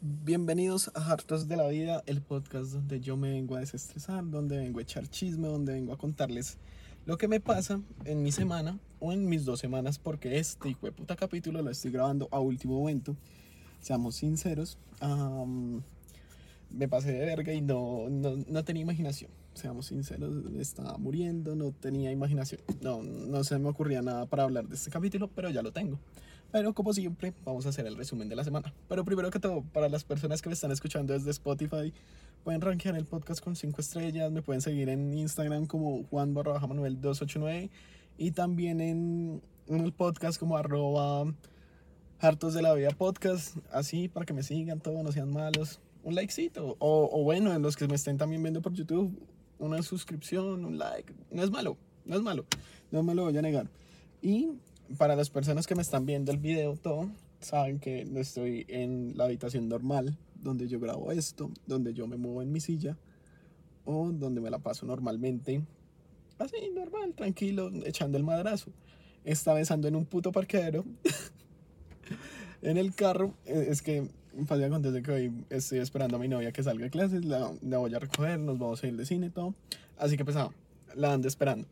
Bienvenidos a Hartos de la Vida, el podcast donde yo me vengo a desestresar, donde vengo a echar chisme, donde vengo a contarles lo que me pasa en mi semana o en mis dos semanas, porque este hijo de puta capítulo lo estoy grabando a último momento. Seamos sinceros, me pasé de verga y no, no, no tenía imaginación. Seamos sinceros, estaba muriendo, no tenía imaginación. No, no se me ocurría nada para hablar de este capítulo, pero ya lo tengo. Pero como siempre, vamos a hacer el resumen de la semana. Pero primero que todo, para las personas que me están escuchando desde Spotify, pueden rankear el podcast con 5 estrellas. Me pueden seguir en Instagram como Juan barra Manuel 289 y también en, el podcast como arroba hartos de la vida podcast. Así para que me sigan, todos no sean malos. Un likecito. O bueno, en los que me estén también viendo por YouTube, una suscripción, un like. No es malo, no es malo. No me lo voy a negar. Y para las personas que me están viendo el video, todo, saben que no estoy en la habitación normal donde yo grabo esto, donde yo me muevo en mi silla o donde me la paso normalmente, así, normal, tranquilo, echando el madrazo. Está besando en un puto parqueadero. en el carro, eh, es que pasa acontece que hoy estoy esperando a mi novia que salga de clases, la, la voy a recoger, nos vamos a ir de cine y todo. Así que pues ah, la ando esperando.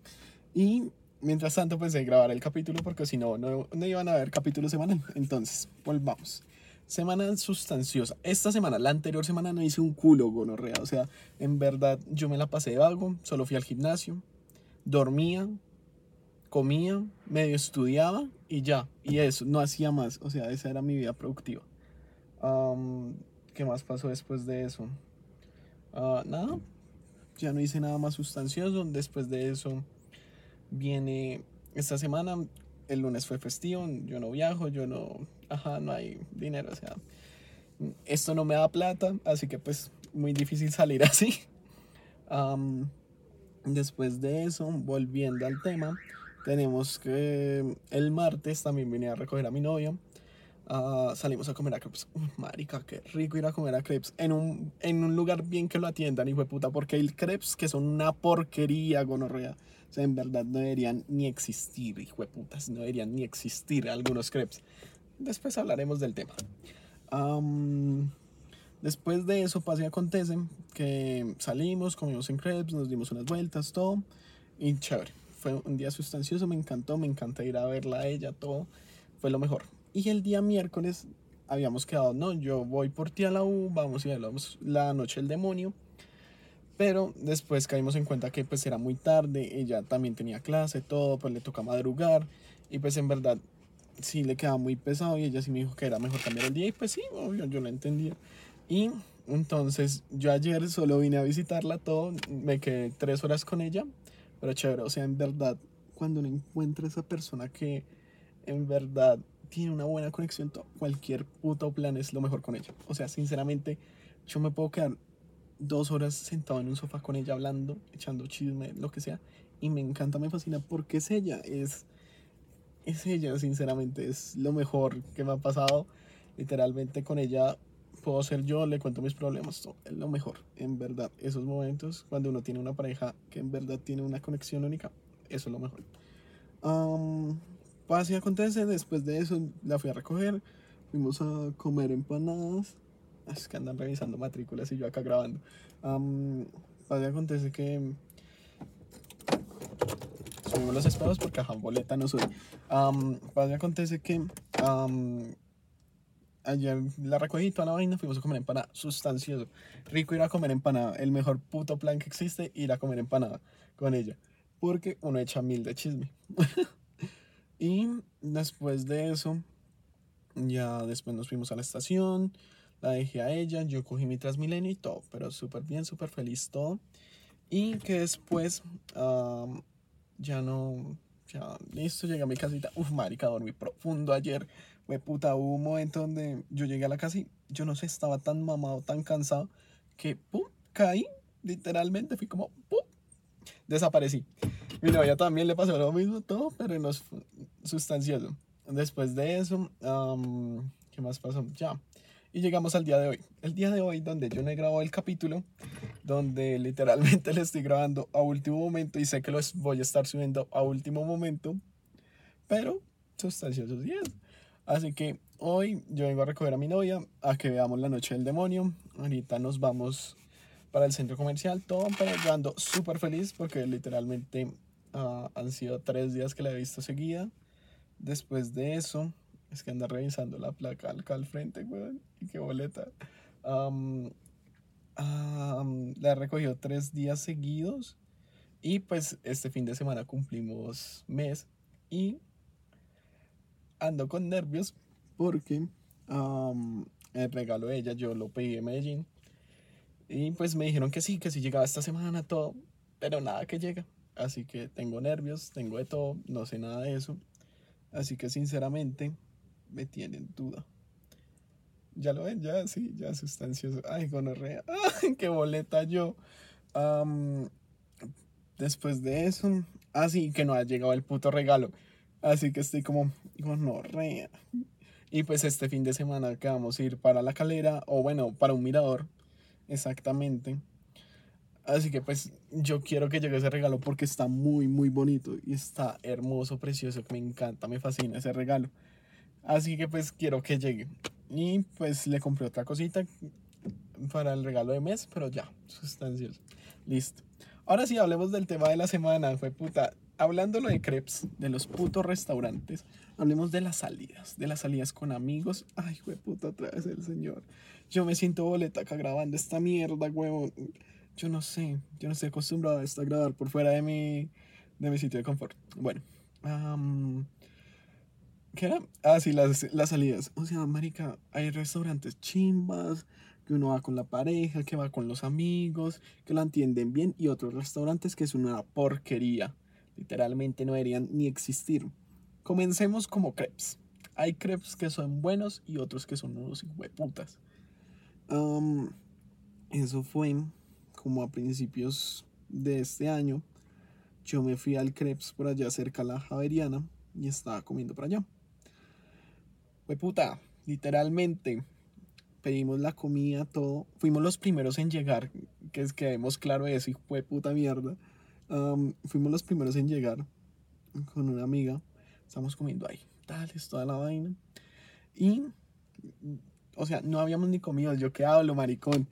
Y mientras tanto pensé grabar el capítulo porque si no, no, no iban a haber capítulo semanal. Entonces, volvamos. Semana sustanciosa. Esta semana, la anterior semana no hice un culo gonorrea. O sea, en verdad yo me la pasé de vago, solo fui al gimnasio, dormía, comía, medio estudiaba y ya. Y eso, no hacía más. O sea, esa era mi vida productiva. Am, ¿Qué más pasó después de eso? Ah, nada, ya no hice nada más sustancioso. Después de eso viene esta semana. El lunes fue festivo, yo no viajo, yo no, ajá, no hay dinero, o sea, esto no me da plata, así que pues muy difícil salir así. Después de eso, volviendo al tema, tenemos que el martes también vine a recoger a mi novia. Ah, salimos a comer a crepes. Marica, qué rico ir a comer a crepes. En un, en un lugar bien que lo atiendan, hijo de puta. Porque hay crepes que son una porquería, gonorrea. O sea, en verdad no deberían ni existir, hijo de putas. No deberían ni existir algunos crepes. Después hablaremos del tema. Después de eso, pasa y acontece que salimos, comimos en crepes, nos dimos unas vueltas, todo. Y chévere. Fue un día sustancioso, me encantó, me encanta ir a verla a ella, todo. Fue lo mejor. Y el día miércoles habíamos quedado, no, yo voy por ti a la U, vamos y hablamos la noche del demonio. Pero después caímos en cuenta que pues era muy tarde, ella también tenía clase, todo, pues le toca madrugar. Y pues en verdad sí le quedaba muy pesado y ella sí me dijo que era mejor cambiar el día y pues sí, obvio, yo lo entendía. Y entonces yo ayer solo vine a visitarla todo, me quedé tres horas con ella, pero chévere, o sea, en verdad, cuando uno encuentra esa persona que en verdad tiene una buena conexión, cualquier puto plan es lo mejor con ella. O sea, sinceramente, yo me puedo quedar dos horas sentado en un sofá con ella hablando, echando chisme, lo que sea, y me encanta, me fascina porque es ella, es, es ella, sinceramente, es lo mejor que me ha pasado. Literalmente con ella puedo ser yo, le cuento mis problemas, todo, es lo mejor, en verdad. Esos momentos, cuando uno tiene una pareja que en verdad tiene una conexión única, eso es lo mejor. Am, pasa y acontece, después de eso la fui a recoger, fuimos a comer empanadas. Es que andan revisando matrículas y yo acá grabando. Am, pasa y acontece que subimos los espejos porque ajá, boleta no soy. Am, pasa y acontece que am, ayer la recogí toda la vaina, fuimos a comer empanada, sustancioso. Rico ir a comer empanada, el mejor puto plan que existe, ir a comer empanada con ella. Porque uno echa mil de chisme. y después de eso, ya después nos fuimos a la estación, la dejé a ella, yo cogí mi Transmilenio y todo, pero súper bien, súper feliz todo. Y que después am, ya no, ya listo, llegué a mi casita. Uf, marica, dormí profundo ayer. Fue puta, hubo un momento donde yo llegué a la casa y yo no sé, estaba tan mamado, tan cansado, que pum, caí, literalmente, fui como pum, desaparecí. Mi novia también le pasó lo mismo, todo, pero no sustancioso. Después de eso, am, ¿qué más pasó? Ya. Y llegamos al día de hoy. El día de hoy, donde yo no he grabado el capítulo, donde literalmente le estoy grabando a último momento y sé que los voy a estar subiendo a último momento, pero sustanciosos eso. Así que hoy yo vengo a recoger a mi novia a que veamos La Noche del Demonio. Ahorita nos vamos para el centro comercial, todo, pero yo ando súper feliz porque literalmente ah, han sido tres días que la he visto seguida. Después de eso, es que anda revisando la placa acá al frente, weón, y qué boleta. la he recogido tres días seguidos y pues este fin de semana cumplimos mes y ando con nervios porque el regalo de ella yo lo pedí en Medellín. Y pues me dijeron que sí, que sí llegaba esta semana todo, pero nada que llega. Así que tengo nervios, tengo de todo, no sé nada de eso. Así que sinceramente me tienen duda. Ya lo ven, ya sí, ya sustancioso. Ay, gonorrea. Ay, qué boleta yo. después de eso, así ah, que no ha llegado el puto regalo. Así que estoy como, gonorrea. Y pues este fin de semana que vamos a ir para la calera, o bueno, para un mirador, exactamente. Así que pues yo quiero que llegue ese regalo porque está muy, muy bonito y está hermoso, precioso, me encanta, me fascina ese regalo. Así que pues quiero que llegue. Y pues le compré otra cosita para el regalo de mes, pero ya, sustancias. Listo. Ahora sí, hablemos del tema de la semana, fue puta hablándolo de crepes, de los putos restaurantes, hablemos de las salidas, de las salidas con amigos. Ay, güey, puta, otra vez el señor. Yo me siento boleta acá grabando esta mierda, huevo. Yo no sé, yo no estoy acostumbrado a esto a grabar por fuera de mi, de mi sitio de confort. Bueno, ¿qué era? Ah, sí, las, las salidas. O sea, marica, hay restaurantes chimbas, que uno va con la pareja, que va con los amigos, que lo entienden bien, y otros restaurantes que es una porquería literalmente no deberían ni existir. Comencemos como crepes. Hay crepes que son buenos y otros que son unos hueputas. Um, eso fue como a principios de este año. Yo me fui al crepes por allá cerca de la Javeriana y estaba comiendo por allá. Hueputa, literalmente pedimos la comida, todo. Fuimos los primeros en llegar, que es que vemos claro eso, y fue puta mierda fuimos los primeros en llegar con una amiga. Estamos comiendo ahí, tal, es toda la vaina. Y, o sea, no habíamos ni comido. Yo que hablo, maricón.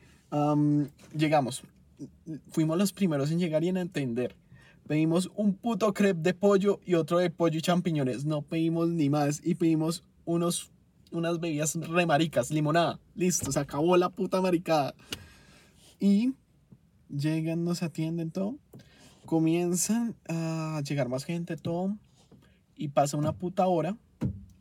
llegamos. Fuimos los primeros en llegar y en entender. Pedimos un puto crepe de pollo y otro de pollo y champiñones. No pedimos ni más. Y pedimos unos, unas bebidas remaricas, limonada. Listo, se acabó la puta maricada. Y llegan, nos atienden todo comienzan a llegar más gente, todo, y pasa una puta hora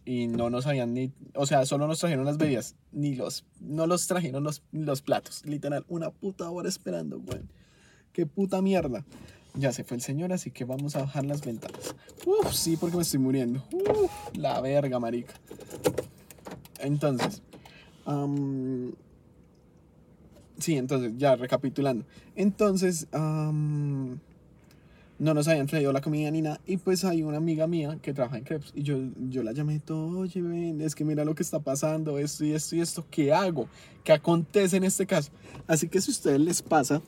y no nos habían ni, o sea, solo nos trajeron las bebidas, ni los, no los trajeron los, los platos, literal, una puta hora esperando, güey. Qué puta mierda. Ya se fue el señor, así que vamos a bajar las ventanas. Uf, sí, porque me estoy muriendo. Uf, la verga, marica. Entonces, sí, entonces, ya recapitulando. Entonces, no nos habían traído la comida ni nada. Y pues hay una amiga mía que trabaja en crepes. Y yo, yo la llamé todo, oye, es que mira lo que está pasando, esto y esto y esto, ¿qué hago? ¿Qué acontece en este caso? Así que si a ustedes les pasa,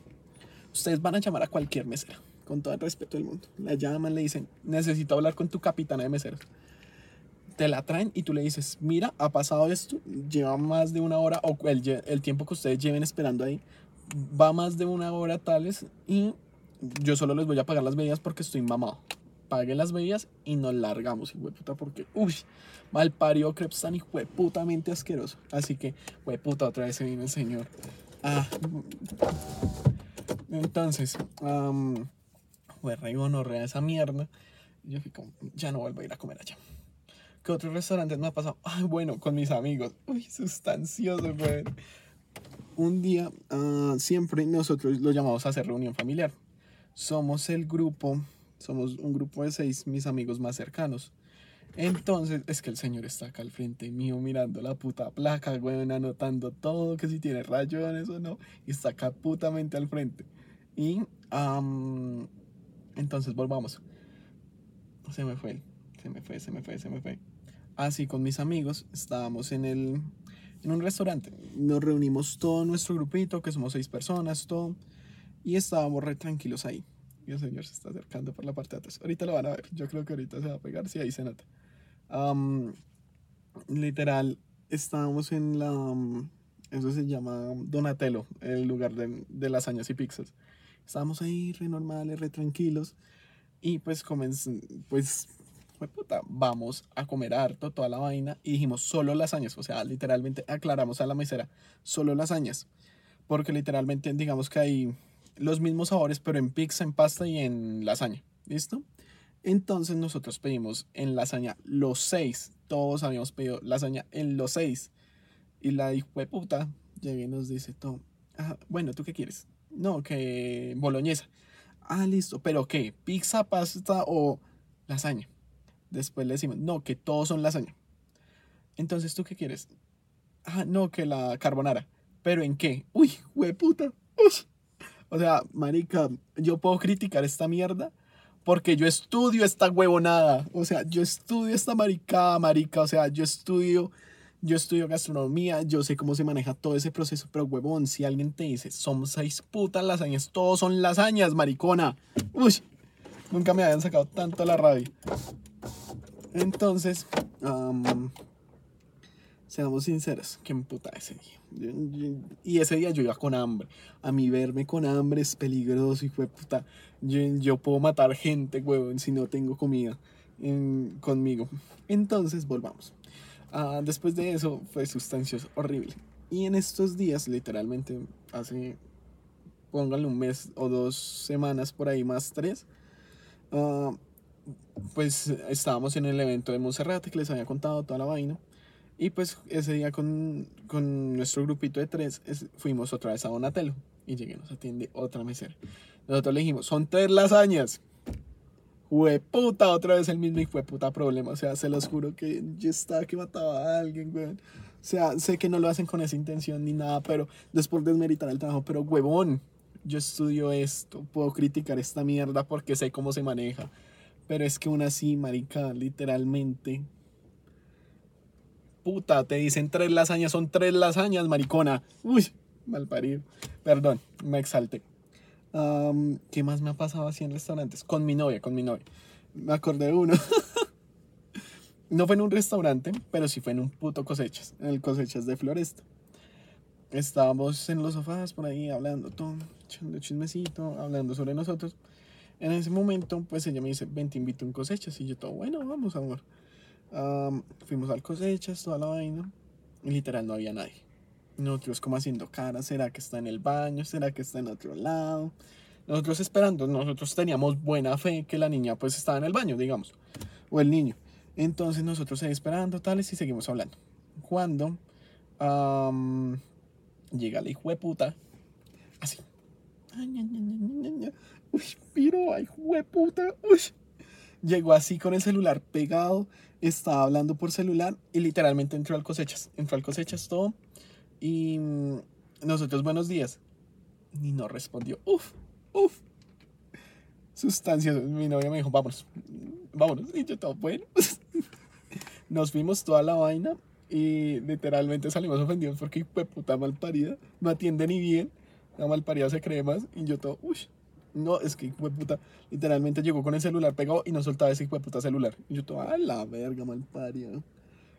ustedes van a llamar a cualquier mesera, con todo el respeto del mundo. La llaman, le dicen, necesito hablar con tu capitana de meseros. Te la traen y tú le dices, mira, ha pasado esto, lleva más de una hora, o el, el tiempo que ustedes lleven esperando ahí, va más de una hora tales y yo solo les voy a pagar las bebidas porque estoy mamado. Pague las bebidas y nos largamos, puta, porque, uy, mal parió crepes tan putamente asqueroso. Así que, puta, otra vez se viene el señor. Ah. Entonces, um, gonorrea esa mierda. Yo fui como, ya no vuelvo a ir a comer allá. ¿Qué otros restaurantes me ha pasado? Ay, bueno, con mis amigos. Uy, sustancioso, güey. Un día, uh, siempre nosotros lo llamamos a hacer reunión familiar somos el grupo, somos un grupo de seis, mis amigos más cercanos. Entonces, es que el señor está acá al frente mío mirando la puta placa, güey, anotando todo, que si tiene rayones o no, y está acá putamente al frente. Y, entonces volvamos. Se me fue, se me fue, se me fue, se me fue. Así con mis amigos estábamos en el, en un restaurante. Nos reunimos todo nuestro grupito, que somos seis personas, todo. Y estábamos re tranquilos ahí. Y el señor se está acercando por la parte de atrás. Ahorita lo van a ver. Yo creo que ahorita se va a pegar. Sí, ahí se nota. literal, estábamos en la. mm, Eso se llama Donatello, el lugar de, de lasañas y pizzas. Estábamos ahí re normales, re tranquilos. Y pues comenz- pues, puta, vamos a comer harto, toda la vaina. Y dijimos solo lasañas. O sea, literalmente aclaramos a la mesera, solo lasañas. Porque literalmente, digamos que hay los mismos sabores, pero en pizza, en pasta y en lasaña. ¿Listo? Entonces nosotros pedimos en lasaña los seis. Todos habíamos pedido lasaña en los seis. Y la hijo de puta llega y nos dice todo. "Ah, bueno, ¿tú qué quieres? No, que boloñesa. Ah, listo. ¿Pero qué? ¿Pizza, pasta o lasaña? Después le decimos, no, que todos son lasaña. Entonces, ¿tú qué quieres? Ah, no, que la carbonara. ¿Pero en qué? Uy, hueputa. Ush. O sea, marica, yo puedo criticar esta mierda porque yo estudio esta huevonada. O sea, yo estudio esta maricada, marica. O sea, yo estudio, yo estudio gastronomía, yo sé cómo se maneja todo ese proceso. Pero, huevón, si alguien te dice, son seis putas lasañas, todos son lasañas, maricona. Uy, nunca me habían sacado tanto la rabia. Entonces, am, seamos sinceros, qué puta ese día. Y ese día yo iba con hambre. A mí verme con hambre es peligroso, hijo de puta. Yo, puedo matar gente, huevón, si no tengo comida conmigo. Entonces, volvamos. Ah, después de eso, fue sustancioso, horrible. Y en estos días, literalmente, hace, pónganle un mes o dos semanas por ahí, más tres, ah, pues estábamos en el evento de Monserrate que les había contado toda la vaina. Y pues ese día con, con nuestro grupito de tres es- fuimos otra vez a Donatello. Y llegué, nos atiende otra mesera. Nosotros le dijimos, son tres lasañas. Hueputa, otra vez el mismo hijo de puta problema. O sea, se los juro que yo estaba que mataba a alguien, weón. O sea, sé que no lo hacen con esa intención ni nada, pero después desmeritar el trabajo. Pero, huevón, yo estudio esto, puedo criticar esta mierda porque sé cómo se maneja. Pero es que aún así, marica, literalmente. Puta, te dicen tres lasañas, son tres lasañas, maricona. Uy, mal parido. Perdón, me exalté. Am, ¿Qué más me ha pasado así en restaurantes? Con mi novia, con mi novia. Me acordé de uno. no fue en un restaurante, pero sí fue en un puto cosechas, en el cosechas de Floresta. Estábamos en los sofás por ahí hablando, todo, echando chismecito, hablando sobre nosotros. En ese momento, pues ella me dice, ven, te invito a un cosechas. Y yo todo, bueno, vamos, amor. Am, fuimos al cosechas, toda la vaina. Y literal no había nadie. Nosotros como haciendo cara, ¿será que está en el baño? ¿Será que está en otro lado? Nosotros esperando, nosotros teníamos buena fe que la niña pues estaba en el baño, digamos. O el niño. Entonces nosotros ahí esperando, tales, y seguimos hablando. Cuando am, llega la hijo de puta, así. Uy, piro, ay, puta. Uy. Llegó así con el celular pegado, estaba hablando por celular y literalmente entró al cosechas. Entró al cosechas todo y mm, nosotros buenos días. Ni no respondió. Uf, uf. Sustancias. Mi novia me dijo, vámonos, vámonos. Y yo todo bueno. Nos fuimos toda la vaina y literalmente salimos ofendidos porque puta mal parida. No atiende ni bien. La mal parida se cree más y yo todo, uy. No, es que hijo de puta, literalmente llegó con el celular pegado y no soltaba ese hijo de puta celular. Y yo todo, a la verga, mal parido.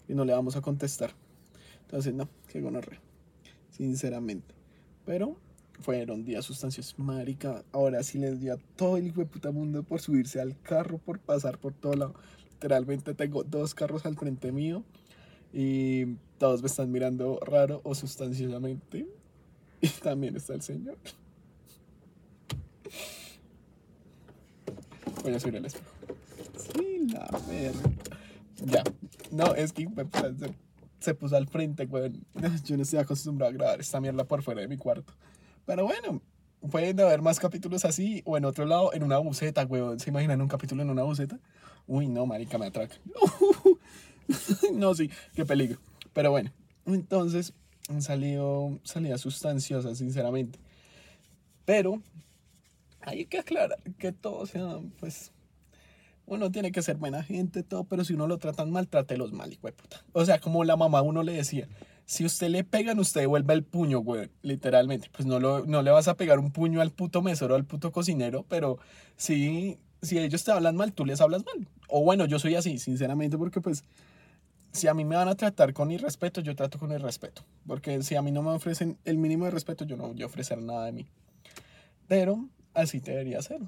Y no le vamos a contestar. Entonces, no, qué gonorrea. Sinceramente. Pero fueron días sustanciosos. Marica, ahora sí les dio a todo el hijo de puta mundo por subirse al carro, por pasar por todo lado. Literalmente tengo dos carros al frente mío y todos me están mirando raro o sustanciosamente. Y también está el señor. Voy a subir el espejo. Sí, la verga. Ya. No, es que me se, puso al frente, weón. Yo no estoy acostumbrado a grabar esta mierda por fuera de mi cuarto. Pero bueno, pueden haber más capítulos así o en otro lado, en una buceta, weón. ¿Se imaginan un capítulo en una buceta? Uy, no, marica, me atraca. no, sí, qué peligro. Pero bueno, entonces han salido salidas sustanciosas, sinceramente. Pero hay que aclarar que todo sea, pues, uno tiene que ser buena gente, todo, pero si uno lo tratan mal, trátelos mal, hijo de puta. O sea, como la mamá uno le decía, si usted le pegan, usted devuelve el puño, güey, literalmente. Pues no, lo, no le vas a pegar un puño al puto mesero, al puto cocinero, pero sí, si ellos te hablan mal, tú les hablas mal. O bueno, yo soy así, sinceramente, porque pues si a mí me van a tratar con irrespeto, yo trato con irrespeto. Porque si a mí no me ofrecen el mínimo de respeto, yo no voy a ofrecer nada de mí. Pero así debería ser.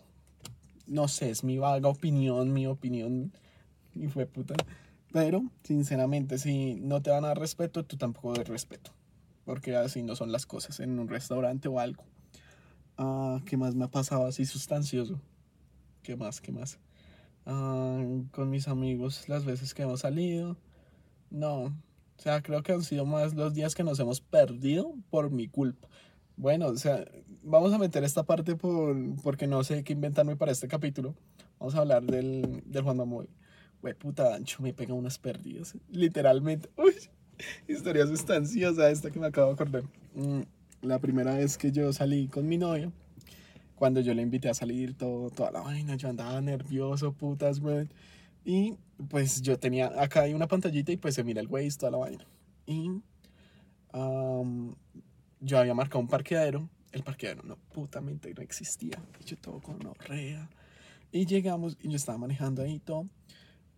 No sé, es mi vaga opinión, mi opinión. Y fue puta. Pero, sinceramente, si no te van a dar respeto, tú tampoco des respeto. Porque así no son las cosas en un restaurante o algo. Ah, ¿Qué más me ha pasado así sustancioso? ¿Qué más? ¿Qué más? Ah, con mis amigos las veces que hemos salido. No. O sea, creo que han sido más los días que nos hemos perdido por mi culpa. Bueno, o sea, vamos a meter esta parte por, porque no sé qué inventarme para este capítulo. Vamos a hablar del, del Juan Mamoy. Güey, puta ancho, me pega unas pérdidas. Literalmente. Uy, historia sustanciosa esta que me acabo de acordar. Mm, la primera vez que yo salí con mi novia, cuando yo le invité a salir, todo, toda la vaina, yo andaba nervioso, putas, güey. Y pues yo tenía, acá hay una pantallita y pues se mira el güey, toda la vaina. Y yo había marcado un parqueadero. El parqueadero no, putamente no existía. yo todo con rea. Y llegamos y yo estaba manejando ahí todo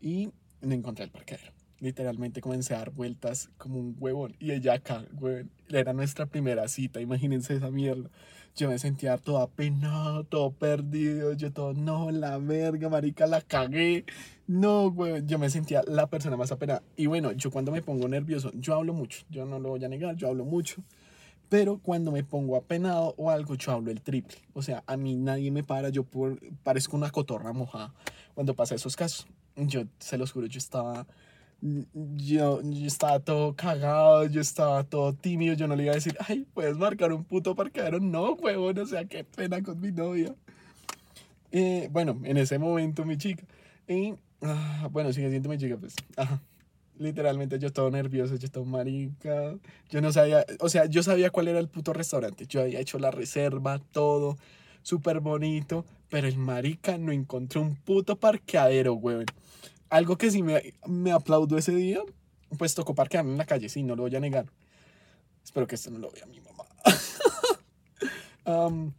y no encontré el parqueadero. Literalmente comencé a dar vueltas como un huevón. Y ella acá, güey, era nuestra primera cita, imagínense esa mierda. Yo me sentía todo apenado, todo perdido. Yo todo, no, la verga, marica, la cagué. No, güey, yo me sentía la persona más apenada. Y bueno, yo cuando me pongo nervioso, yo hablo mucho. Yo no lo voy a negar, yo hablo mucho. Pero cuando me pongo apenado o algo, yo hablo el triple. O sea, a mí nadie me para, yo parezco una cotorra mojada cuando pasa esos casos yo se los juro, yo estaba, yo, yo estaba todo cagado, yo estaba todo tímido, yo no le iba a decir, ay, puedes marcar un puto parqueadero, no, huevón, o sea, qué pena con mi novia. Eh, bueno, en ese momento mi chica, y, ah, bueno, sigue siendo mi chica, pues, ajá. Literalmente yo estaba nervioso, yo estaba marica. Yo no sabía, o sea, yo sabía cuál era el puto restaurante. Yo había hecho la reserva, todo, súper bonito. Pero el marica no encontró un puto parqueadero, güey. Algo que sí me, me aplaudo ese día, pues tocó parquearme en la calle, sí, no lo voy a negar. Espero que esto no lo vea mi mamá. um,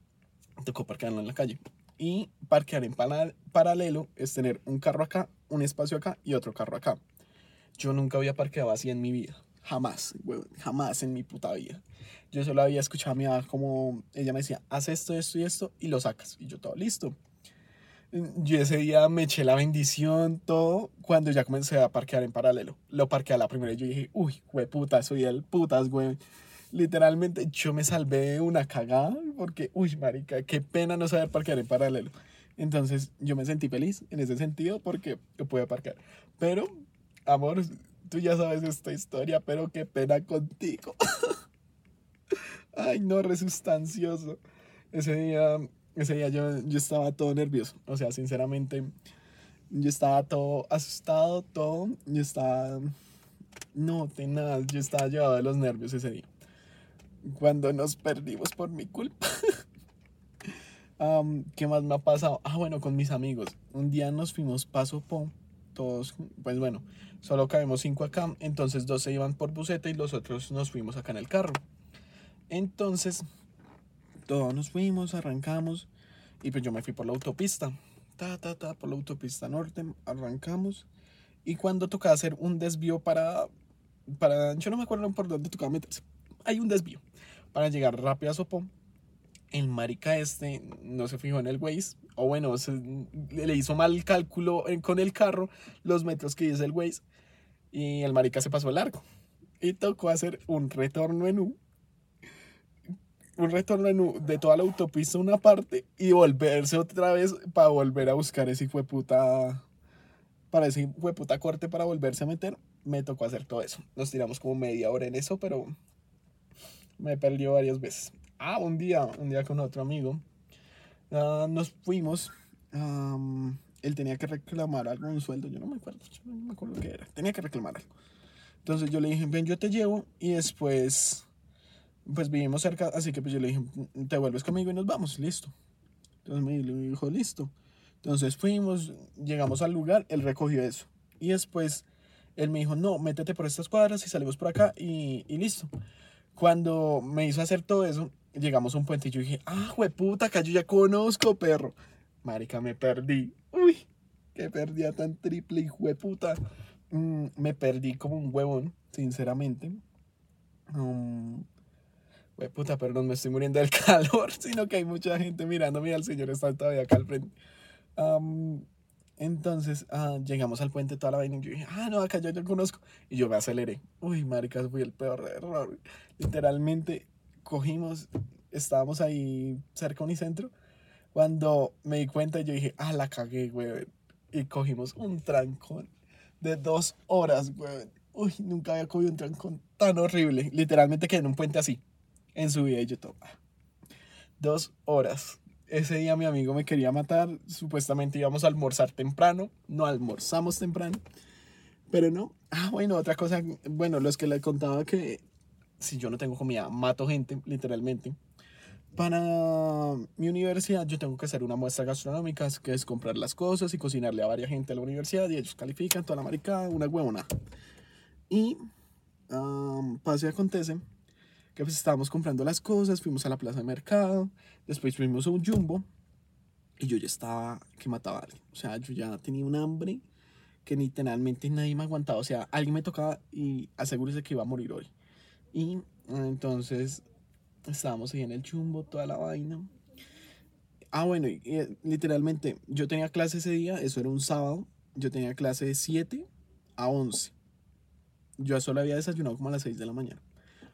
tocó parquearlo en la calle. Y parquear en paralelo es tener un carro acá, un espacio acá y otro carro acá. Yo nunca había parqueado así en mi vida. Jamás, güey, jamás en mi puta vida. Yo solo había escuchado a mi mamá como ella me decía, haz esto, esto y esto y lo sacas. Y yo todo listo. Yo ese día me eché la bendición, todo, cuando ya comencé a parquear en paralelo. Lo parqueé a la primera y yo dije, uy, güey, puta, soy el putas, güey. Literalmente yo me salvé una cagada porque, uy, marica, qué pena no saber parquear en paralelo. Entonces yo me sentí feliz en ese sentido porque yo pude parquear. Pero, amor, tú ya sabes esta historia, pero qué pena contigo. Ay, no, resustancioso. Ese día, ese día yo, yo estaba todo nervioso. O sea, sinceramente, yo estaba todo asustado, todo. Yo estaba. No, tenaz, yo estaba llevado de los nervios ese día. Cuando nos perdimos por mi culpa. ¿Qué más me ha pasado? Ah, bueno, con mis amigos. Un día nos fuimos paso po todos, pues bueno, solo cabemos cinco acá, entonces dos se iban por buseta y los otros nos fuimos acá en el carro. Entonces, todos nos fuimos, arrancamos y pues yo me fui por la autopista, ta, ta, ta, por la autopista norte, arrancamos y cuando tocaba hacer un desvío para, para, yo no me acuerdo por dónde tocaba meterse, hay un desvío para llegar rápido a Sopón el marica este no se fijó en el Waze, o bueno, le hizo mal el cálculo con el carro, los metros que dice el Waze, y el marica se pasó el largo. Y tocó hacer un retorno en U, un retorno en U de toda la autopista una parte y volverse otra vez para volver a buscar ese hijo de puta, para ese hijo de puta corte para volverse a meter. Me tocó hacer todo eso. Nos tiramos como media hora en eso, pero me perdió varias veces. Ah, un día, un día con otro amigo, ah, nos fuimos. él tenía que reclamar algo, un sueldo, yo no me acuerdo, yo no me acuerdo qué era. Tenía que reclamar algo. Entonces yo le dije, ven, yo te llevo y después, pues vivimos cerca, así que pues yo le dije, te vuelves conmigo y nos vamos, listo. Entonces me dijo, listo. Entonces fuimos, llegamos al lugar, él recogió eso. Y después él me dijo, no, métete por estas cuadras y salimos por acá y, y listo. Cuando me hizo hacer todo eso, llegamos a un puente y yo dije, ah, puta, acá yo ya conozco, perro. Marica, me perdí. Uy, qué perdía tan triple, puta. mm, me perdí como un huevón, sinceramente. Um, puta, perdón, me estoy muriendo del calor, sino que hay mucha gente mirando. Mira, el señor está todavía acá al frente. entonces ah, llegamos al puente toda la vaina y yo dije, ah, no, acá yo ya conozco. Y yo me aceleré. Uy, maricas, fui el peor error. Literalmente cogimos, estábamos ahí cerca de Unicentro. Cuando me di cuenta, yo dije, ah, la cagué, güey. Y cogimos un trancón de dos horas, güey. Uy, nunca había cogido un trancón tan horrible. Literalmente quedé en un puente así en su vida y yo todo. Dos horas. Ese día mi amigo me quería matar. Supuestamente íbamos a almorzar temprano. No almorzamos temprano. Pero no. Ah, bueno, otra cosa. Bueno, los que le contaba que si yo no tengo comida, mato gente, literalmente. Para mi universidad yo tengo que hacer una muestra gastronómica, que es comprar las cosas y cocinarle a varias gente a la universidad y ellos califican toda la maricada, una huevona. Y um, pase acontece que pues estábamos comprando las cosas, fuimos a la plaza de mercado, después fuimos a un jumbo y yo ya estaba que mataba a alguien. O sea, yo ya tenía un hambre que literalmente nadie me aguantaba. O sea, alguien me tocaba y asegúrese que iba a morir hoy. Y entonces estábamos ahí en el jumbo, toda la vaina. Ah, bueno, y, literalmente yo tenía clase ese día, eso era un sábado, yo tenía clase de 7 a 11. Yo solo había desayunado como a las 6 de la mañana,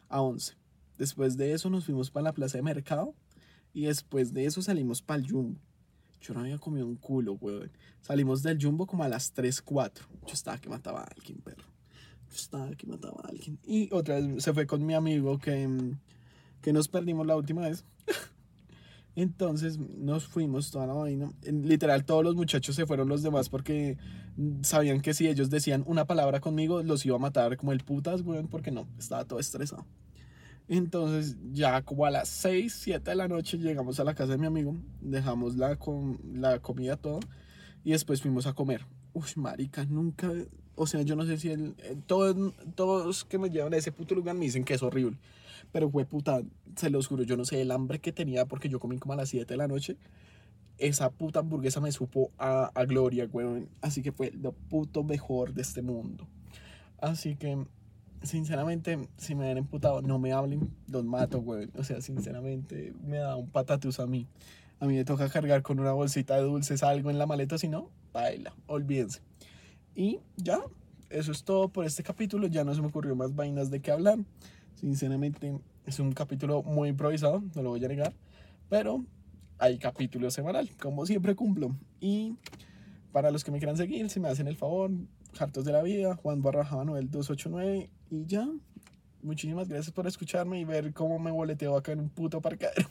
a 11. Después de eso nos fuimos para la plaza de mercado y después de eso salimos para el Jumbo. Yo no había comido un culo, weón. Salimos del Jumbo como a las 3, 4. Yo estaba que mataba a alguien, perro. Estaba que mataba a alguien. Y otra vez se fue con mi amigo que, que nos perdimos la última vez. Entonces nos fuimos toda la vaina. Literal, todos los muchachos se fueron los demás porque sabían que si ellos decían una palabra conmigo, los iba a matar como el putas, weón, porque no, estaba todo estresado. Entonces ya como a las 6, 7 de la noche llegamos a la casa de mi amigo, dejamos la, con, la comida todo y después fuimos a comer. Uy, marica, nunca, o sea, yo no sé si el, todos, todos que me llevan a ese puto lugar me dicen que es horrible. Pero fue puta, se los juro, yo no sé el hambre que tenía porque yo comí como a las 7 de la noche. Esa puta hamburguesa me supo a, a gloria, weón. Así que fue lo puto mejor de este mundo. Así que sinceramente, si me han emputado, no me hablen, los mato, güey. O sea, sinceramente, me da un patatus a mí. A mí me toca cargar con una bolsita de dulces algo en la maleta, si no, baila, olvídense. Y ya, eso es todo por este capítulo. Ya no se me ocurrió más vainas de qué hablar. Sinceramente, es un capítulo muy improvisado, no lo voy a negar. Pero hay capítulo semanal, como siempre cumplo. Y para los que me quieran seguir, si me hacen el favor, Hartos de la Vida, Juan Barra Manuel 289 y ya. Muchísimas gracias por escucharme y ver cómo me boleteo acá en un puto parqueadero.